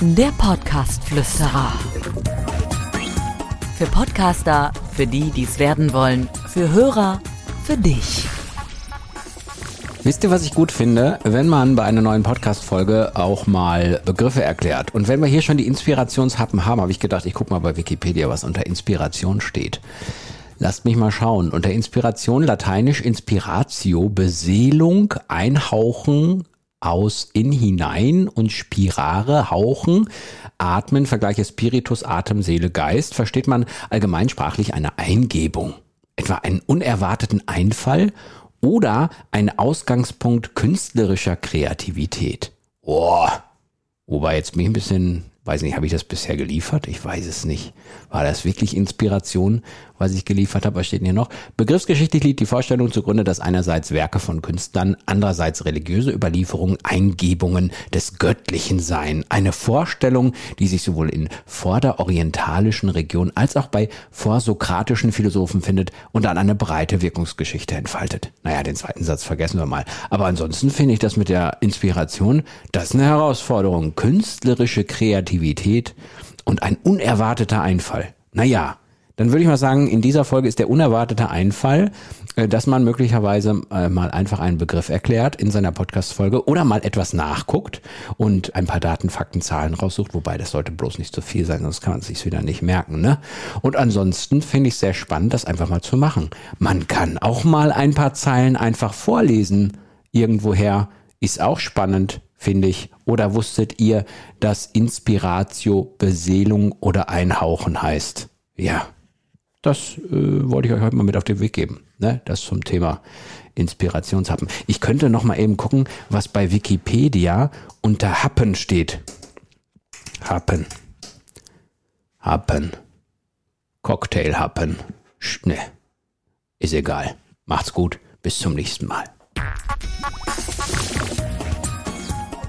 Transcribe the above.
Der Podcast-Flüsterer. Für Podcaster, für die, die es werden wollen, für Hörer, für dich. Wisst ihr, was ich gut finde? Wenn man bei einer neuen Podcast-Folge auch mal Begriffe erklärt. Und wenn wir hier schon die Inspirationshappen haben, habe ich gedacht, ich gucke mal bei Wikipedia, was unter Inspiration steht. Lasst mich mal schauen. Unter Inspiration lateinisch Inspiratio, Beseelung, Einhauchen, aus in hinein und spirare, hauchen, atmen, vergleiche Spiritus, Atem, Seele, Geist, versteht man allgemeinsprachlich eine Eingebung, etwa einen unerwarteten Einfall oder ein Ausgangspunkt künstlerischer Kreativität. Boah, wobei jetzt mich ein bisschen Weiß nicht, habe ich das bisher geliefert? Ich weiß es nicht. War das wirklich Inspiration, was ich geliefert habe? Was steht denn hier noch? Begriffsgeschichtlich liegt die Vorstellung zugrunde, dass einerseits Werke von Künstlern, andererseits religiöse Überlieferungen, Eingebungen des Göttlichen seien. Eine Vorstellung, die sich sowohl in vorderorientalischen Regionen als auch bei vorsokratischen Philosophen findet und dann eine breite Wirkungsgeschichte entfaltet. Naja, den zweiten Satz vergessen wir mal. Aber ansonsten finde ich das mit der Inspiration, das ist eine Herausforderung. Künstlerische Kreativität Kreativität und ein unerwarteter Einfall. Naja, dann würde ich mal sagen, in dieser Folge ist der unerwartete Einfall, äh, dass man möglicherweise äh, mal einfach einen Begriff erklärt in seiner Podcast-Folge oder mal etwas nachguckt und ein paar Daten, Fakten, Zahlen raussucht, wobei das sollte bloß nicht zu viel sein, sonst kann man es sich wieder nicht merken. Ne? Und ansonsten finde ich es sehr spannend, das einfach mal zu machen. Man kann auch mal ein paar Zeilen einfach vorlesen irgendwoher, ist auch spannend finde ich. Oder wusstet ihr, dass Inspiratio Beseelung oder Einhauchen heißt? Ja, das äh, wollte ich euch heute mal mit auf den Weg geben. Ne? Das zum Thema Inspirationshappen. Ich könnte noch mal eben gucken, was bei Wikipedia unter Happen steht. Happen. Happen. Cocktailhappen. Ne, ist egal. Macht's gut. Bis zum nächsten Mal.